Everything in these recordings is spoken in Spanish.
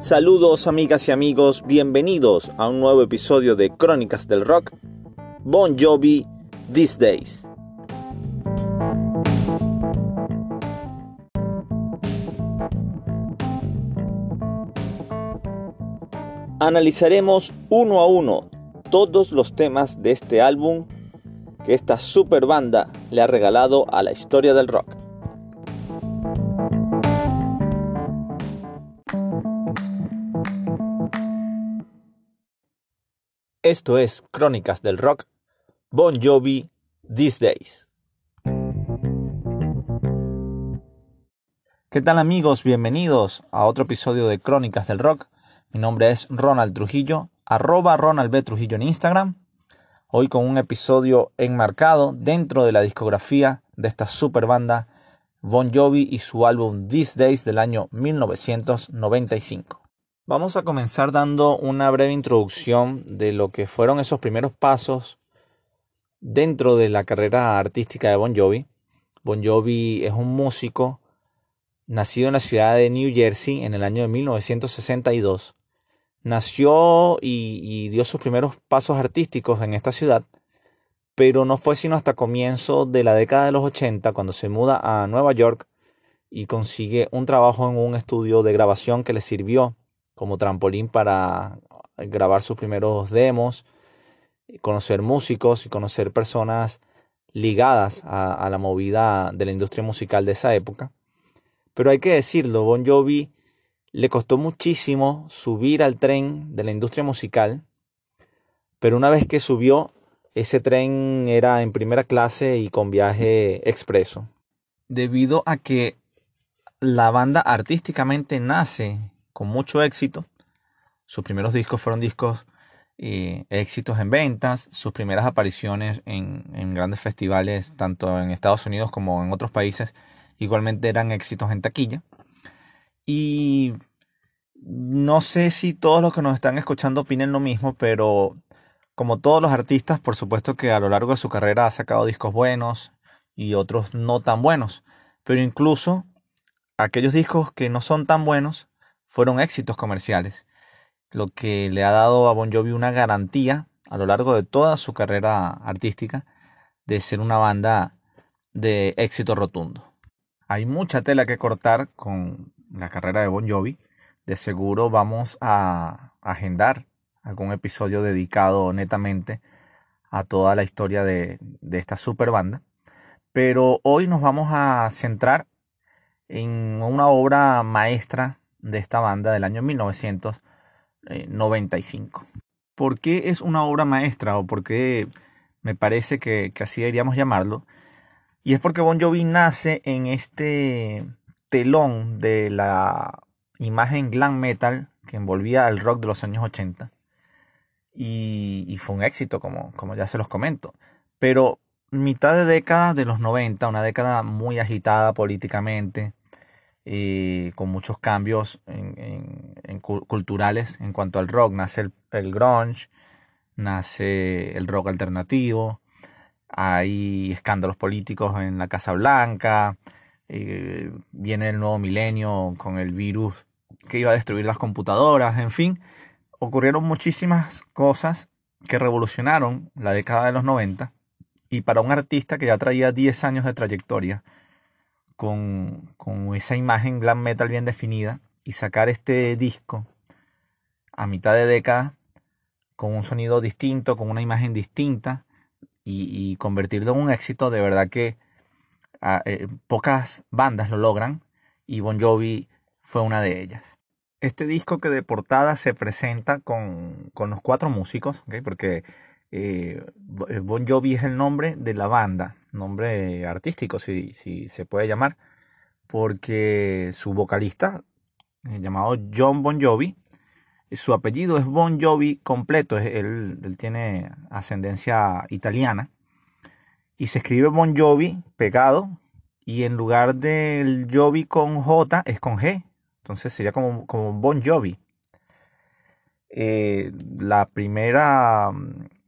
Saludos amigas y amigos, bienvenidos a un nuevo episodio de Crónicas del Rock, Bon Jovi These Days. Analizaremos uno a uno todos los temas de este álbum que esta super banda le ha regalado a la historia del rock. Esto es Crónicas del Rock, Bon Jovi, These Days. ¿Qué tal amigos? Bienvenidos a otro episodio de Crónicas del Rock. Mi nombre es Ronald Trujillo, arroba Ronald B. Trujillo en Instagram. Hoy con un episodio enmarcado dentro de la discografía de esta super banda Bon Jovi y su álbum These Days del año 1995. Vamos a comenzar dando una breve introducción de lo que fueron esos primeros pasos dentro de la carrera artística de Bon Jovi. Bon Jovi es un músico nacido en la ciudad de New Jersey en el año de 1962. Nació y, dio sus primeros pasos artísticos en esta ciudad, pero no fue sino hasta comienzo de la década de los 80 cuando se muda a Nueva York y consigue un trabajo en un estudio de grabación que le sirvió como trampolín para grabar sus primeros demos, conocer músicos y conocer personas ligadas a, la movida de la industria musical de esa época. Pero hay que decirlo, Bon Jovi le costó muchísimo subir al tren de la industria musical, pero una vez que subió, ese tren era en primera clase y con viaje expreso. Debido a que la banda artísticamente nace con mucho éxito. Sus primeros discos fueron discos eh, éxitos en ventas, sus primeras apariciones en, en, grandes festivales, tanto en Estados Unidos como en otros países, igualmente eran éxitos en taquilla. Y no sé si todos los que nos están escuchando opinen lo mismo, pero como todos los artistas, por supuesto que a lo largo de su carrera ha sacado discos buenos y otros no tan buenos. Pero incluso aquellos discos que no son tan buenos fueron éxitos comerciales, lo que le ha dado a Bon Jovi una garantía a lo largo de toda su carrera artística de ser una banda de éxito rotundo. Hay mucha tela que cortar con la carrera de Bon Jovi. De seguro vamos a agendar algún episodio dedicado netamente a toda la historia de, de esta super banda. Pero hoy nos vamos a centrar en una obra maestra de esta banda del año 1995. ¿Por qué es una obra maestra o por qué me parece que, así deberíamos llamarlo? Y es porque Bon Jovi nace en este telón de la imagen glam metal que envolvía al rock de los años 80. Y, fue un éxito, como, como ya se los comento. Pero mitad de década de los 90, una década muy agitada políticamente, y con muchos cambios en, culturales en cuanto al rock. Nace el, grunge, nace el rock alternativo, hay escándalos políticos en la Casa Blanca, eh, viene el nuevo milenio con el virus que iba a destruir las computadoras, en fin, ocurrieron muchísimas cosas que revolucionaron la década de los 90 y para un artista que ya traía 10 años de trayectoria, con, esa imagen glam metal bien definida y sacar este disco a mitad de década con un sonido distinto, con una imagen distinta y, convertirlo en un éxito, de verdad que ah, eh, pocas bandas lo logran y Bon Jovi fue una de ellas. Este disco que de portada se presenta con, los cuatro músicos, porque eh, bon Jovi es el nombre de la banda, nombre artístico, si, si se puede llamar, porque su vocalista, eh, llamado John Bon Jovi, su apellido es Bon Jovi completo, él, él tiene ascendencia italiana, y se escribe Bon Jovi pegado, y en lugar del Jovi con J es con G, entonces sería como, como Bon Jovi. Eh, la primera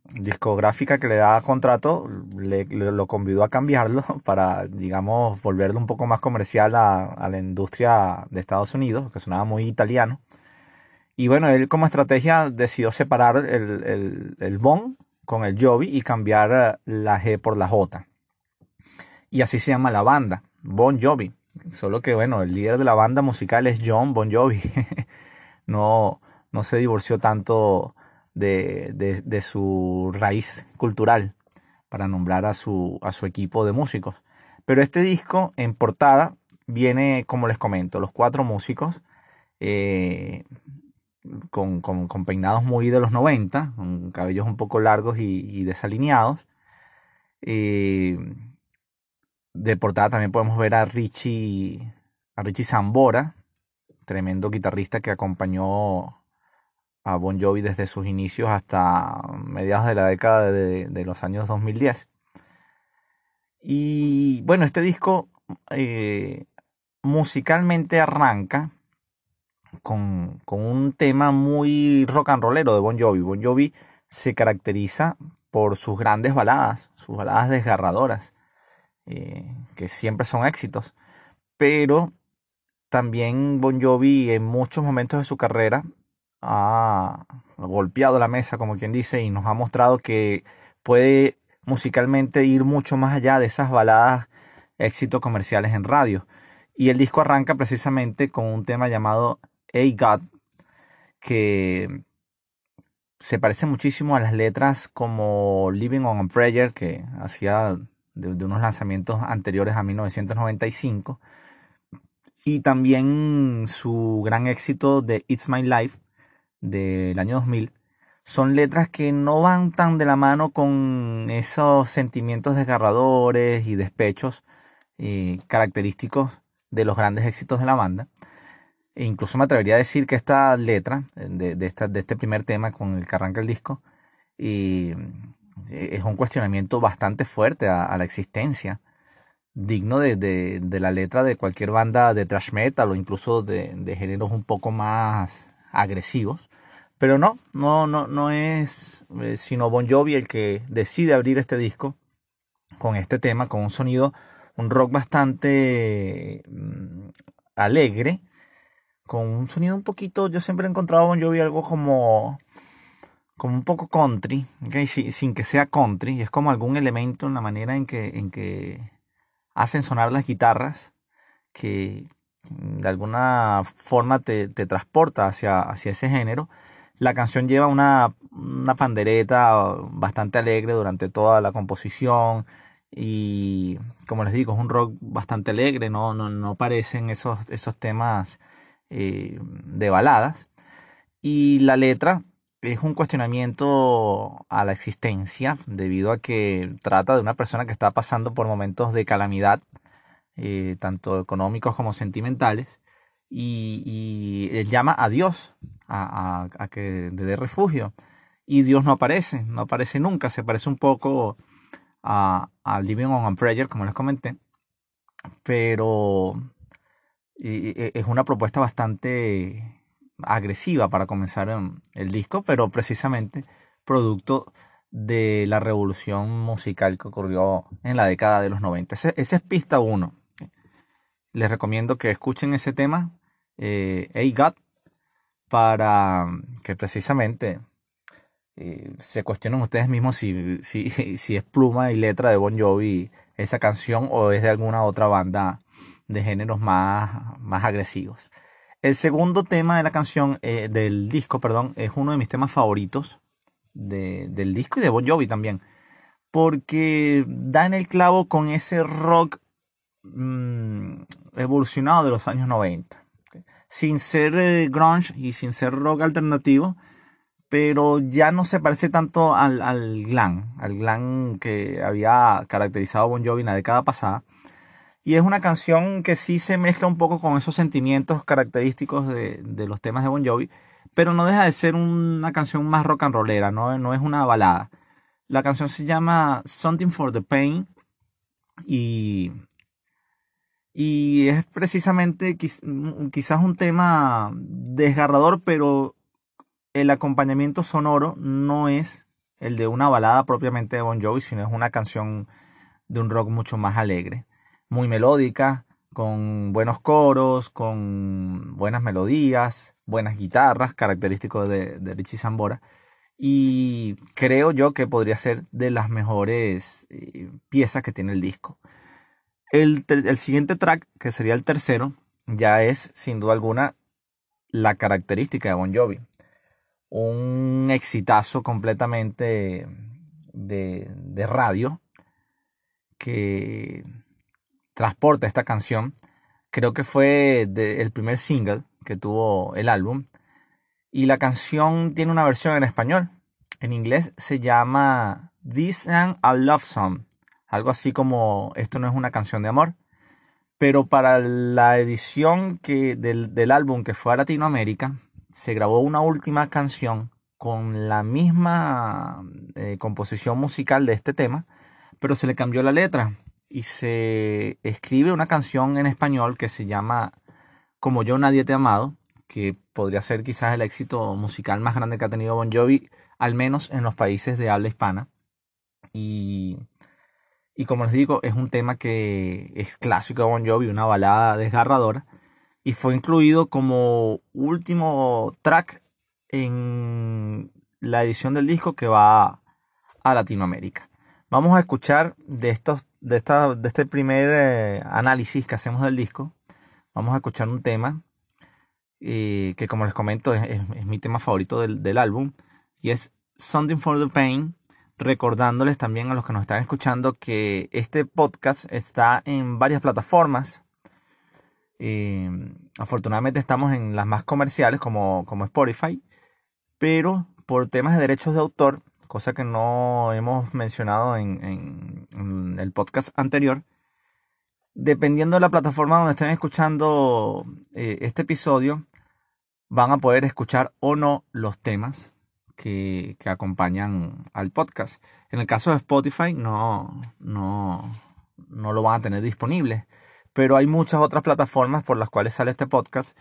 discográfica que le da contrato le, lo convidó a cambiarlo para, digamos, volverlo un poco más comercial a, la industria de Estados Unidos, que sonaba muy italiano. Y bueno, él como estrategia decidió separar el, el, el Bon con el Jovi y cambiar eh, la G por la J. Y así se llama la banda, Bon Jovi. Solo que bueno, el líder de la banda musical es John Bon Jovi. no, no se divorció tanto de, de, su raíz cultural para nombrar a su, a su equipo de músicos. Pero este disco en portada viene, como les comento, los cuatro músicos eh, con, peinados muy de los 90, con cabellos un poco largos y, desalineados. Eh, de portada también podemos ver a Richie, a Richie Zambora, tremendo guitarrista que acompañó a Bon Jovi desde sus inicios hasta mediados de la década de, los años 2010. Y bueno, este disco eh, musicalmente arranca con, un tema muy rock and rollero de Bon Jovi. Bon Jovi se caracteriza por sus grandes baladas, sus baladas desgarradoras, eh, que siempre son éxitos. Pero también Bon Jovi en muchos momentos de su carrera ha golpeado la mesa, como quien dice, y nos ha mostrado que puede musicalmente ir mucho más allá de esas baladas éxitos comerciales en radio. Y el disco arranca precisamente con un tema llamado Hey God, que se parece muchísimo a las letras como Living on a Prayer, que hacía de, unos lanzamientos anteriores a 1995, y también su gran éxito de It's My Life del año 2000, son letras que no van tan de la mano con esos sentimientos desgarradores y despechos eh, característicos de los grandes éxitos de la banda, e incluso me atrevería a decir que esta letra de, de, esta, de este primer tema con el que arranca el disco y es un cuestionamiento bastante fuerte a, la existencia, digno de, de, la letra de cualquier banda de thrash metal o incluso de, géneros un poco más agresivos. Pero no, no, no, no es eh, sino Bon Jovi el que decide abrir este disco con este tema, con un sonido, un rock bastante mm, alegre, con un sonido un poquito, yo siempre he encontrado Bon Jovi algo como, como un poco country, sin, que sea country, y es como algún elemento en la manera en que, en que hacen sonar las guitarras, que de alguna forma te, transporta hacia, hacia ese género. La canción lleva una, una pandereta bastante alegre durante toda la composición y como les digo es un rock bastante alegre, no, no, no parecen esos, esos temas eh, de baladas. Y la letra es un cuestionamiento a la existencia debido a que trata de una persona que está pasando por momentos de calamidad, eh, tanto económicos como sentimentales, y, él llama a Dios a, que le dé refugio. Y Dios no aparece, no aparece nunca, se parece un poco a, a Living on a Prayer, como les comenté, pero y es una propuesta bastante agresiva para comenzar el disco, pero precisamente producto de la revolución musical que ocurrió en la década de los 90. Ese, es pista 1. Les recomiendo que escuchen ese tema, eh, Hey para que precisamente eh, se cuestionen ustedes mismos si, si, si es pluma y letra de Bon Jovi esa canción o es de alguna otra banda de géneros más, más agresivos. El segundo tema de la canción, eh, del disco, perdón, es uno de mis temas favoritos del disco y de Bon Jovi también. Porque da en el clavo con ese rock mm, evolucionado de los años 90. Sin ser eh, grunge y sin ser rock alternativo, pero ya no se parece tanto al, al glam, al glam que había caracterizado Bon Jovi en la década pasada y es una canción que sí se mezcla un poco con esos sentimientos característicos de, los temas de Bon Jovi, pero no deja de ser una canción más rock and rollera, no, no es una balada. La canción se llama Something for the Pain y, y es precisamente quizás un tema desgarrador, pero el acompañamiento sonoro no es el de una balada propiamente de Bon Jovi, sino es una canción de un rock mucho más alegre muy melódica, con buenos coros, con buenas melodías, buenas guitarras, característico de, de Richie Zambora. Y creo yo que podría ser de las mejores eh, piezas que tiene el disco. El, el siguiente track, que sería el tercero, ya es sin duda alguna la característica de Bon Jovi. Un exitazo completamente de, de radio que transporta esta canción. Creo que fue el primer single que tuvo el álbum. Y la canción tiene una versión en español. En inglés se llama This and a Love Song. Algo así como Esto no es una canción de amor. Pero para la edición que, del, álbum que fue a Latinoamérica, se grabó una última canción con la misma eh, composición musical de este tema, pero se le cambió la letra y se escribe una canción en español que se llama Como yo nadie te amado, que podría ser quizás el éxito musical más grande que ha tenido Bon Jovi, al menos en los países de habla hispana. Y y como les digo, es un tema que es clásico de Bon Jovi, una balada desgarradora. Y fue incluido como último track en la edición del disco que va a Latinoamérica. Vamos a escuchar de, estos, de, esta, de este primer eh, análisis que hacemos del disco. Vamos a escuchar un tema eh, que como les comento es, es, mi tema favorito del, del álbum. Y es Something for the Pain recordándoles también a los que nos están escuchando que este podcast está en varias plataformas. Eh, afortunadamente estamos en las más comerciales como, como Spotify, pero por temas de derechos de autor, cosa que no hemos mencionado en, el podcast anterior, dependiendo de la plataforma donde estén escuchando eh, este episodio, van a poder escuchar o no los temas que, acompañan al podcast. En el caso de Spotify no, no, no lo van a tener disponible, pero hay muchas otras plataformas por las cuales sale este podcast.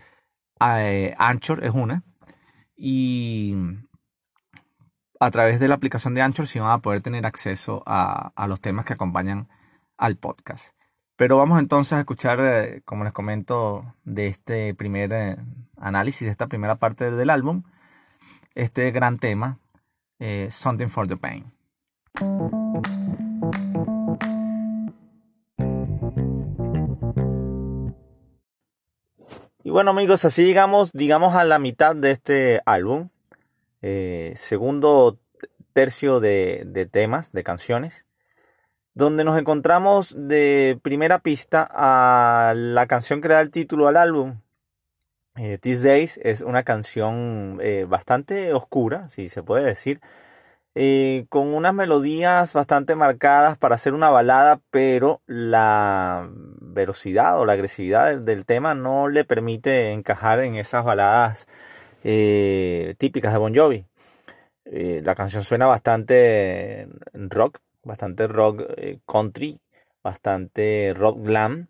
Eh, Anchor es una. Y a través de la aplicación de Anchor sí van a poder tener acceso a, a los temas que acompañan al podcast. Pero vamos entonces a escuchar, eh, como les comento, de este primer eh, análisis, de esta primera parte del álbum este gran tema, eh, Something for the Pain. Y bueno amigos, así llegamos, digamos, a la mitad de este álbum. Eh, segundo tercio de, de temas, de canciones donde nos encontramos de primera pista a la canción que da el título al álbum, eh, These Days es una canción eh, bastante oscura, si se puede decir, eh, con unas melodías bastante marcadas para hacer una balada, pero la velocidad o la agresividad del, tema no le permite encajar en esas baladas típicas de Bon Jovi. la canción suena bastante rock, bastante rock country, bastante rock glam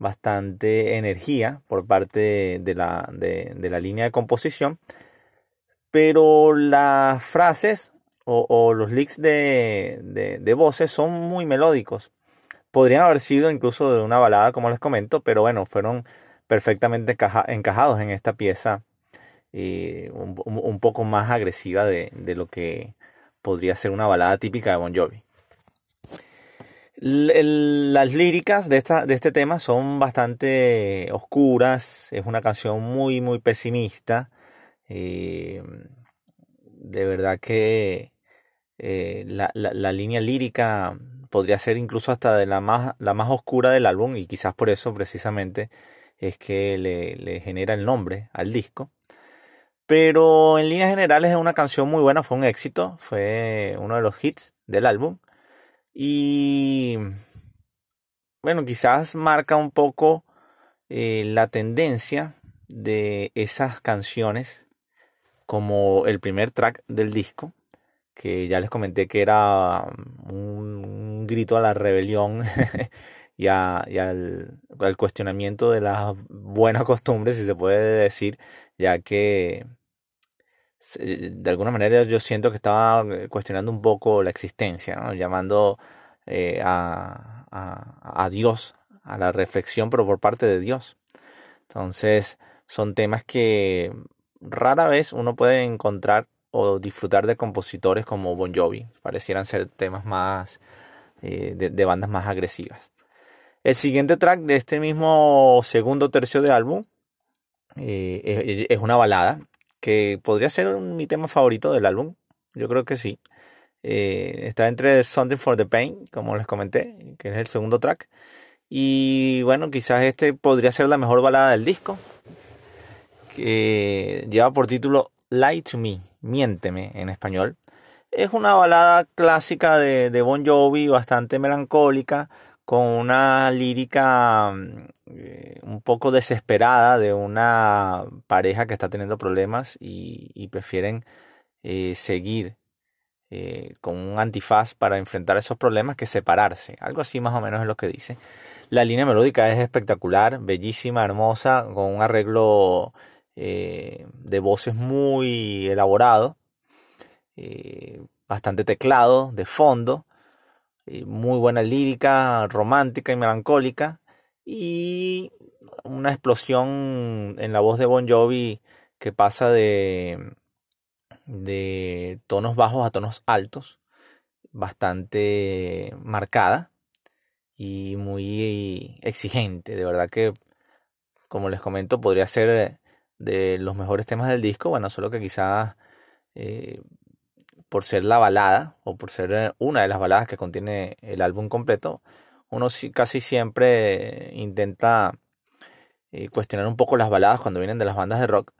bastante energía por parte de la, de, la línea de composición, pero las frases o, los licks de, voces son muy melódicos. Podrían haber sido incluso de una balada, como les comento, pero bueno, fueron perfectamente encajados en esta pieza eh, un, un, poco más agresiva de, de lo que podría ser una balada típica de Bon Jovi las líricas de, esta, de este tema son bastante oscuras, es una canción muy, muy pesimista. Eh, de verdad que eh, la, la, línea lírica podría ser incluso hasta de la más, la más oscura del álbum y quizás por eso precisamente es que le, le genera el nombre al disco. Pero en líneas generales es una canción muy buena, fue un éxito, fue uno de los hits del álbum. Y bueno, quizás marca un poco eh, la tendencia de esas canciones como el primer track del disco, que ya les comenté que era un, grito a la rebelión y, al, al, cuestionamiento de las buenas costumbres, si se puede decir, ya que de alguna manera yo siento que estaba eh, cuestionando un poco la existencia, llamando eh, a, a, Dios a la reflexión, pero por parte de Dios. Entonces, son temas que rara vez uno puede encontrar o disfrutar de compositores como Bon Jovi. Parecieran ser temas más eh, de, bandas más agresivas. El siguiente track de este mismo segundo tercio de álbum eh, es una balada que podría ser mi tema favorito del álbum. Yo creo que sí. Eh, está entre Something for the Pain, como les comenté, que es el segundo track. Y bueno, quizás este podría ser la mejor balada del disco. Que lleva por título Lie to Me, Miénteme en español. Es una balada clásica de, de Bon Jovi, bastante melancólica, con una lírica eh, un poco desesperada de una pareja que está teniendo problemas y, prefieren eh, seguir eh, con un antifaz para enfrentar esos problemas que separarse. Algo así más o menos es lo que dice. La línea melódica es espectacular, bellísima, hermosa, con un arreglo de voces muy elaborado, bastante teclado de fondo, muy buena lírica, romántica y melancólica, y una explosión en la voz de Bon Jovi que pasa de, de tonos bajos a tonos altos, bastante marcada y muy exigente. De verdad que, como les comento, podría ser de los mejores temas del disco. Bueno, solo que quizás eh, por ser la balada o por ser una de las baladas que contiene el álbum completo, uno casi siempre intenta eh, cuestionar un poco las baladas cuando vienen de las bandas de rock,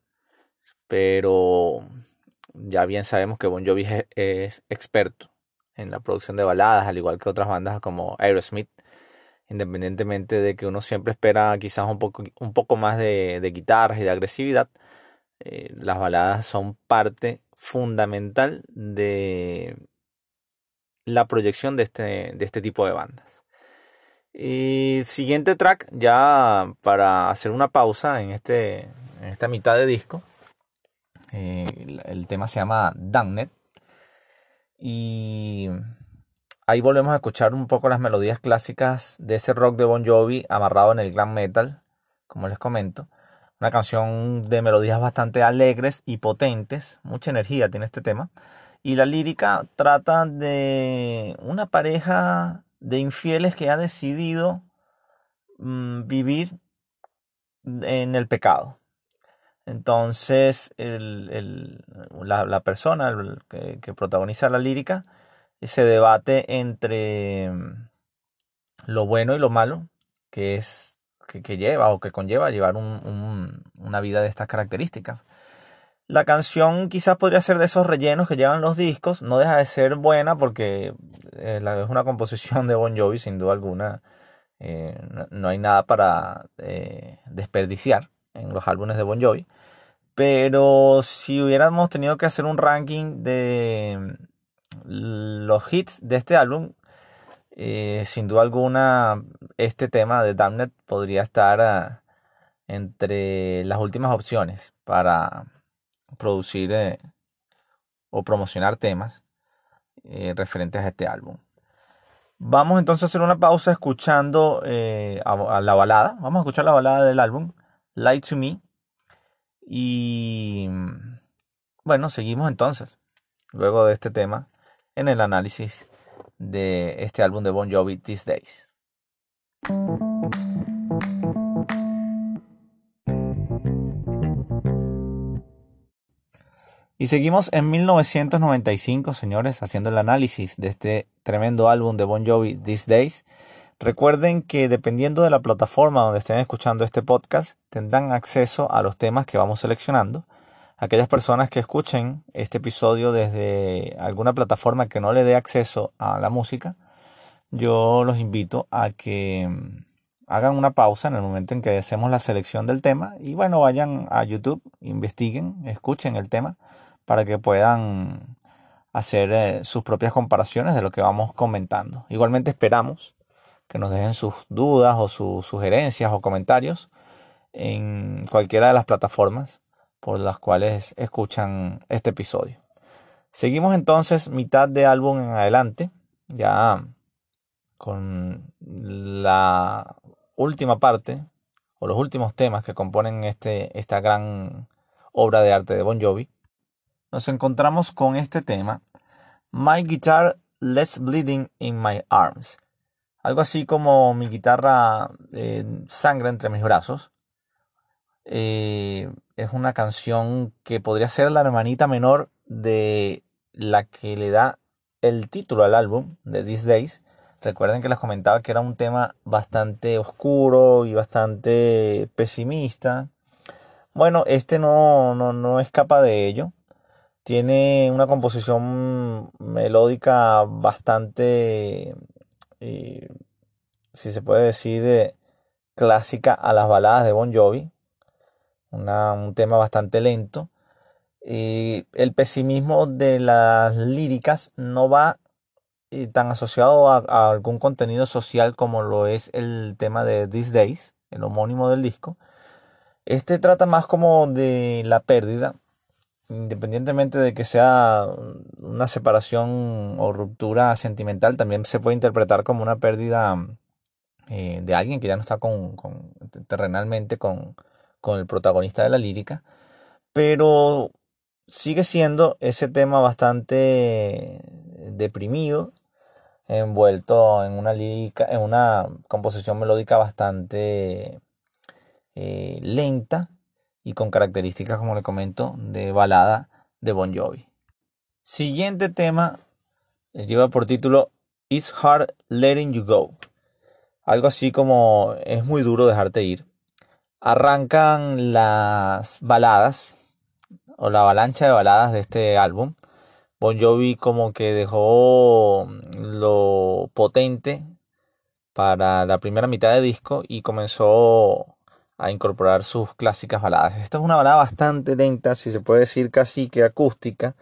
pero ya bien sabemos que Bon Jovi es, experto en la producción de baladas, al igual que otras bandas como Aerosmith, independientemente de que uno siempre espera quizás un poco, un poco más de, guitarras y de agresividad, eh, las baladas son parte fundamental de la proyección de este, de este tipo de bandas. Y siguiente track, ya para hacer una pausa en, este, en esta mitad de disco. Eh, el tema se llama Damned. Y ahí volvemos a escuchar un poco las melodías clásicas de ese rock de Bon Jovi amarrado en el glam metal, como les comento. Una canción de melodías bastante alegres y potentes, mucha energía tiene este tema. Y la lírica trata de una pareja de infieles que ha decidido mm, vivir en el pecado. Entonces, la, persona que, protagoniza la lírica se debate entre mm, lo bueno y lo malo que es que, lleva o que conlleva llevar una vida de estas características. La canción quizás podría ser de esos rellenos que llevan los discos, no deja de ser buena porque eh, es una composición de Bon Jovi sin duda alguna. Eh, no, hay nada para eh, desperdiciar en los álbumes de Bon Jovi. Pero si hubiéramos tenido que hacer un ranking de los hits de este álbum, sin duda alguna este tema de Damned podría estar entre las últimas opciones para producir eh, o promocionar temas eh, referentes a este álbum. Vamos entonces a hacer una pausa escuchando eh, a, la balada. Vamos a escuchar la balada del álbum, Light to Me. Y bueno, seguimos entonces, luego de este tema, en el análisis de este álbum de Bon Jovi, These Days. Y seguimos en 1995, señores, haciendo el análisis de este tremendo álbum de Bon Jovi, These Days. Recuerden que dependiendo de la plataforma donde estén escuchando este podcast, tendrán acceso a los temas que vamos seleccionando. Aquellas personas que escuchen este episodio desde alguna plataforma que no le dé acceso a la música, yo los invito a que mm, hagan una pausa en el momento en que hacemos la selección del tema y bueno, vayan a YouTube, investiguen, escuchen el tema para que puedan hacer eh, sus propias comparaciones de lo que vamos comentando. Igualmente esperamos que nos dejen sus dudas o sus sugerencias o comentarios en cualquiera de las plataformas por las cuales escuchan este episodio. Seguimos entonces mitad de álbum en adelante, ya con la última parte, o los últimos temas que componen este, esta gran obra de arte de Bon Jovi, nos encontramos con este tema, My Guitar Less Bleeding in My Arms. Algo así como mi guitarra eh, sangra entre mis brazos. Eh, es una canción que podría ser la hermanita menor de la que le da el título al álbum de These Days. Recuerden que les comentaba que era un tema bastante oscuro y bastante pesimista. Bueno, este no, no, no escapa de ello. Tiene una composición melódica bastante, eh, si se puede decir, eh, clásica a las baladas de Bon Jovi. un tema bastante lento. Y el pesimismo de las líricas no va eh, tan asociado a, algún contenido social como lo es el tema de These Days, el homónimo del disco. Este trata más como de la pérdida independientemente de que sea una separación o ruptura sentimental, también se puede interpretar como una pérdida eh, de alguien que ya no está con, terrenalmente con, el protagonista de la lírica, pero sigue siendo ese tema bastante deprimido, envuelto en una lírica, en una composición melódica bastante eh, lenta y con características, como le comento, de balada de Bon Jovi. Siguiente tema eh, lleva por título It's Hard Letting You Go. Algo así como es muy duro dejarte ir. Arrancan las baladas o la avalancha de baladas de este álbum. Bon Jovi como que dejó lo potente para la primera mitad de disco y comenzó a incorporar sus clásicas baladas. Esta es una balada bastante lenta, si se puede decir casi que acústica,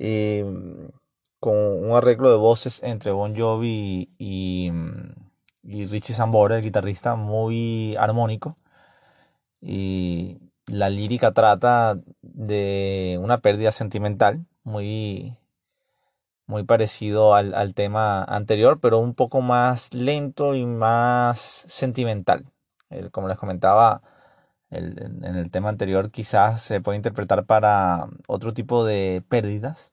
eh, con un arreglo de voces entre Bon Jovi y, Richie Sambora, el guitarrista, muy armónico. La lírica trata de una pérdida sentimental, muy, muy parecido al, al tema anterior, pero un poco más lento y más sentimental como les comentaba en el tema anterior, quizás se puede interpretar para otro tipo de pérdidas.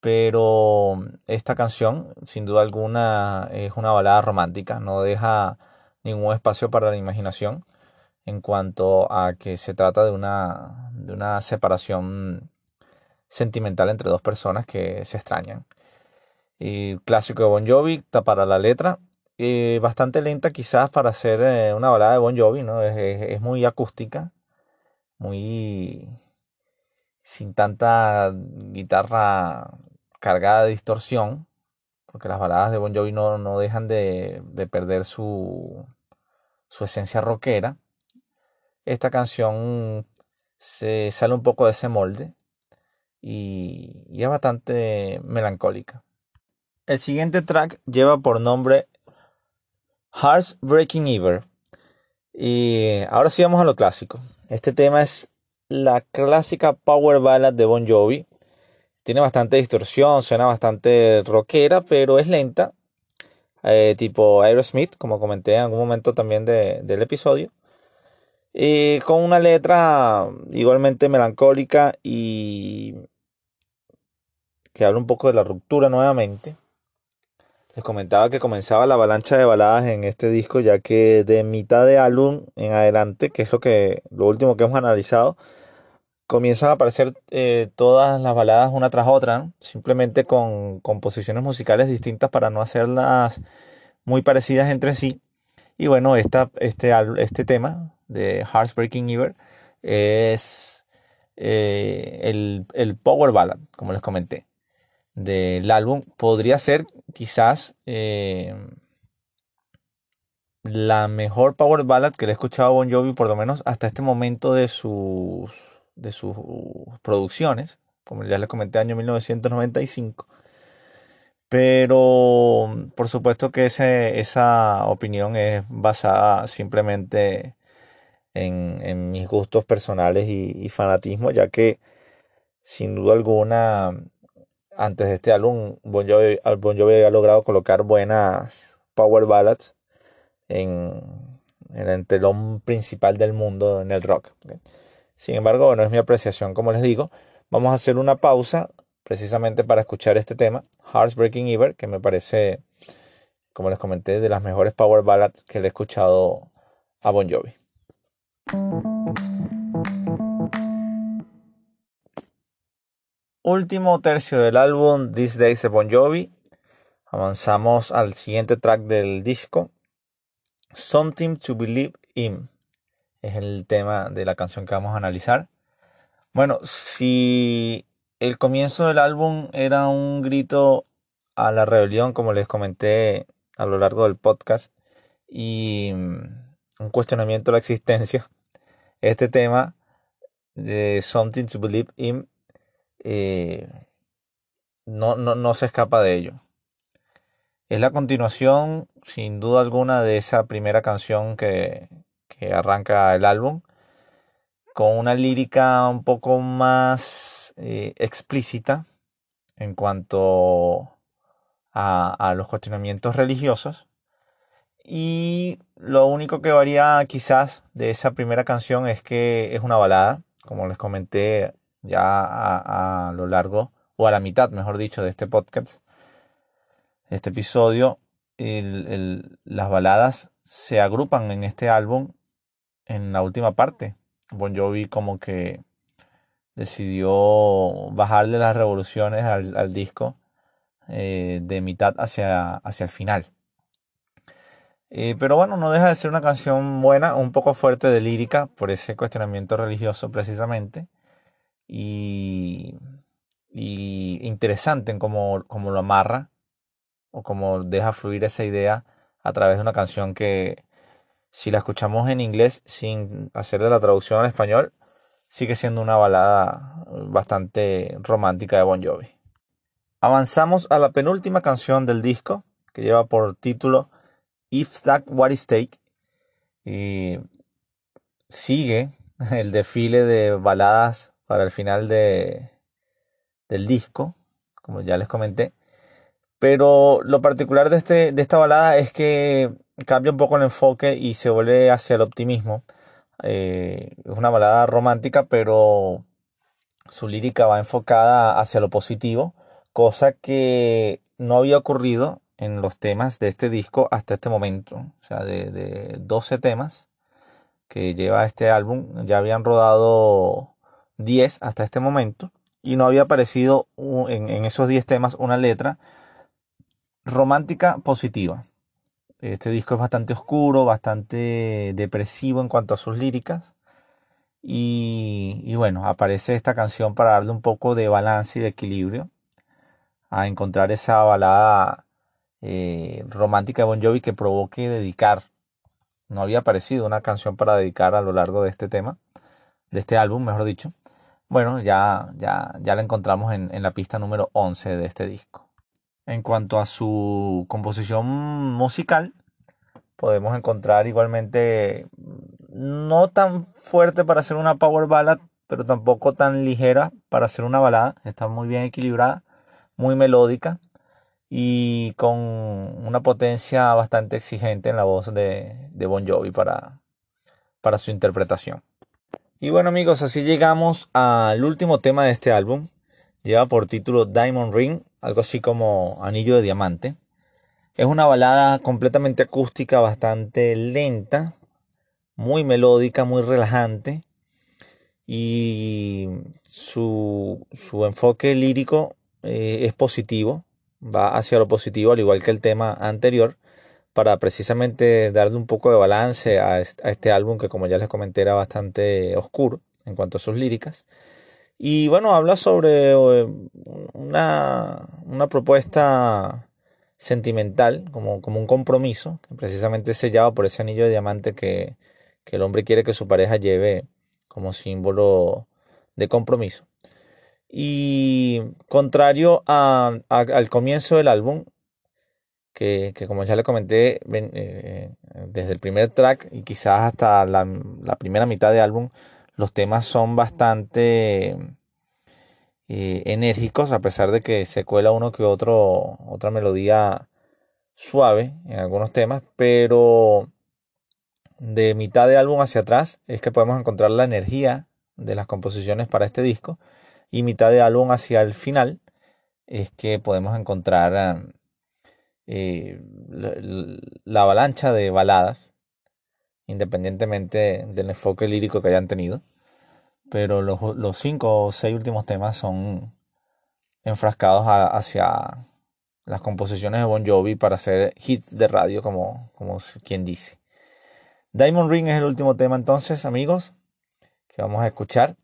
Pero esta canción, sin duda alguna, es una balada romántica, no deja ningún espacio para la imaginación en cuanto a que se trata de una, de una separación sentimental entre dos personas que se extrañan. Y clásico de Bon Jovi, para la letra, eh, bastante lenta quizás para hacer eh, una balada de Bon Jovi, ¿no? Es, muy acústica, muy sin tanta guitarra cargada de distorsión, porque las baladas de Bon Jovi no, no dejan de, perder su, su esencia rockera. Esta canción se sale un poco de ese molde y, es bastante melancólica. El siguiente track lleva por nombre Hearts Breaking Ever. Y ahora sí vamos a lo clásico. Este tema es la clásica power ballad de Bon Jovi. Tiene bastante distorsión, suena bastante rockera, pero es lenta. Eh, tipo Aerosmith, como comenté en algún momento también del episodio. Y con una letra igualmente melancólica y que habla un poco de la ruptura nuevamente. Les comentaba que comenzaba la avalancha de baladas en este disco, ya que de mitad de álbum en adelante, que es lo que lo último que hemos analizado, comienzan a aparecer eh, todas las baladas una tras otra, simplemente con composiciones musicales distintas para no hacerlas muy parecidas entre sí. Y bueno, esta, este, este tema de Hearts Breaking Ever es eh, el, el Power Ballad, como les comenté del álbum. Podría ser quizás eh, la mejor power ballad que le he escuchado a Bon Jovi por lo menos hasta este momento de sus de sus producciones como ya les comenté año 1995 pero por supuesto que ese, esa opinión es basada simplemente en, mis gustos personales y, fanatismo ya que sin duda alguna antes de este álbum, Bon Jovi, había logrado colocar buenas power ballads en, el telón principal del mundo en el rock. Sin embargo, bueno, es mi apreciación, como les digo. Vamos a hacer una pausa precisamente para escuchar este tema, Hearts Breaking Ever, que me parece, como les comenté, de las mejores power ballads que le he escuchado a Bon Jovi. Último tercio del álbum These Days de Bon Jovi. Avanzamos al siguiente track del disco, Something to Believe in. Es el tema de la canción que vamos a analizar. Bueno, si el comienzo del álbum era un grito a la rebelión, como les comenté a lo largo del podcast, y mm, un cuestionamiento a la existencia, este tema de Something to Believe in eh, no, no, no se escapa de ello. Es la continuación, sin duda alguna, de esa primera canción que, que arranca el álbum, con una lírica un poco más eh, explícita en cuanto a, a, los cuestionamientos religiosos. Y lo único que varía quizás de esa primera canción es que es una balada, como les comenté ya a, lo largo, o a la mitad, mejor dicho, de este podcast este episodio, las baladas se agrupan en este álbum en la última parte. Bon Jovi como que decidió bajarle las revoluciones al, disco eh, de mitad hacia, hacia el final. Eh, pero bueno, no deja de ser una canción buena, un poco fuerte de lírica por ese cuestionamiento religioso precisamente. Y, interesante en cómo, cómo lo amarra o como deja fluir esa idea a través de una canción que si la escuchamos en inglés sin hacerle la traducción al español, sigue siendo una balada bastante romántica de Bon Jovi. Avanzamos a la penúltima canción del disco, que lleva por título If That What Is Take. Sigue el desfile de baladas para el final de, del disco, como ya les comenté. Pero lo particular de, este, de esta balada es que cambia un poco el enfoque y se vuelve hacia el optimismo. Eh, es una balada romántica, pero su lírica va enfocada hacia lo positivo, cosa que no había ocurrido en los temas de este disco hasta este momento. O sea, de, de 12 temas que lleva este álbum, ya habían rodado 10 hasta este momento y no había aparecido en, esos 10 temas una letra romántica positiva. Este disco es bastante oscuro, bastante depresivo en cuanto a sus líricas. Y, bueno, aparece esta canción para darle un poco de balance y de equilibrio. A encontrar esa balada eh, romántica de Bon Jovi que provoque dedicar. No había aparecido una canción para dedicar a lo largo de este tema, de este álbum, mejor dicho. Bueno, ya, ya, ya la encontramos en, en la pista número 11 de este disco. En cuanto a su composición musical, podemos encontrar igualmente no tan fuerte para hacer una power ballad, pero tampoco tan ligera para hacer una balada. Está muy bien equilibrada, muy melódica y con una potencia bastante exigente en la voz de, de Bon Jovi para, para su interpretación. Y bueno amigos, así llegamos al último tema de este álbum. Lleva por título Diamond Ring algo así como Anillo de Diamante. Es una balada completamente acústica, bastante lenta, muy melódica, muy relajante. Y su, enfoque lírico eh, es positivo, va hacia lo positivo, al igual que el tema anterior, para precisamente darle un poco de balance a este álbum que como ya les comenté era bastante oscuro en cuanto a sus líricas. Y bueno, habla sobre eh, una, una propuesta sentimental, como, como, un compromiso, precisamente se sellado por ese anillo de diamante que, que el hombre quiere que su pareja lleve como símbolo de compromiso. Y contrario a, al comienzo del álbum, que, que, como ya le comenté, eh, desde el primer track y quizás hasta la, la primera mitad del álbum, los temas son bastante eh, enérgicos, a pesar de que se cuela uno que otro, otra melodía suave en algunos temas, pero de mitad de álbum hacia atrás es que podemos encontrar la energía de las composiciones para este disco y mitad de álbum hacia el final es que podemos encontrar eh, la, avalancha de baladas independientemente del enfoque lírico que hayan tenido pero los, cinco o seis últimos temas son enfrascados hacia las composiciones de Bon Jovi para hacer hits de radio como, como quien dice Diamond Ring es el último tema entonces, amigos, que vamos a escuchar.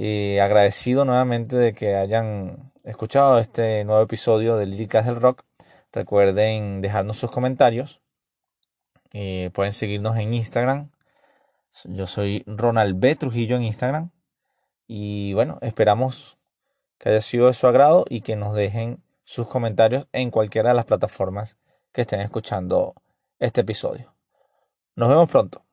Y agradecido nuevamente de que hayan escuchado este nuevo episodio de Líricas del Rock. Recuerden dejarnos sus comentarios. pueden seguirnos en Instagram. Yo soy Ronald B. Trujillo en Instagram. Y bueno, esperamos que haya sido de su agrado y que nos dejen sus comentarios en cualquiera de las plataformas que estén escuchando este episodio. Nos vemos pronto.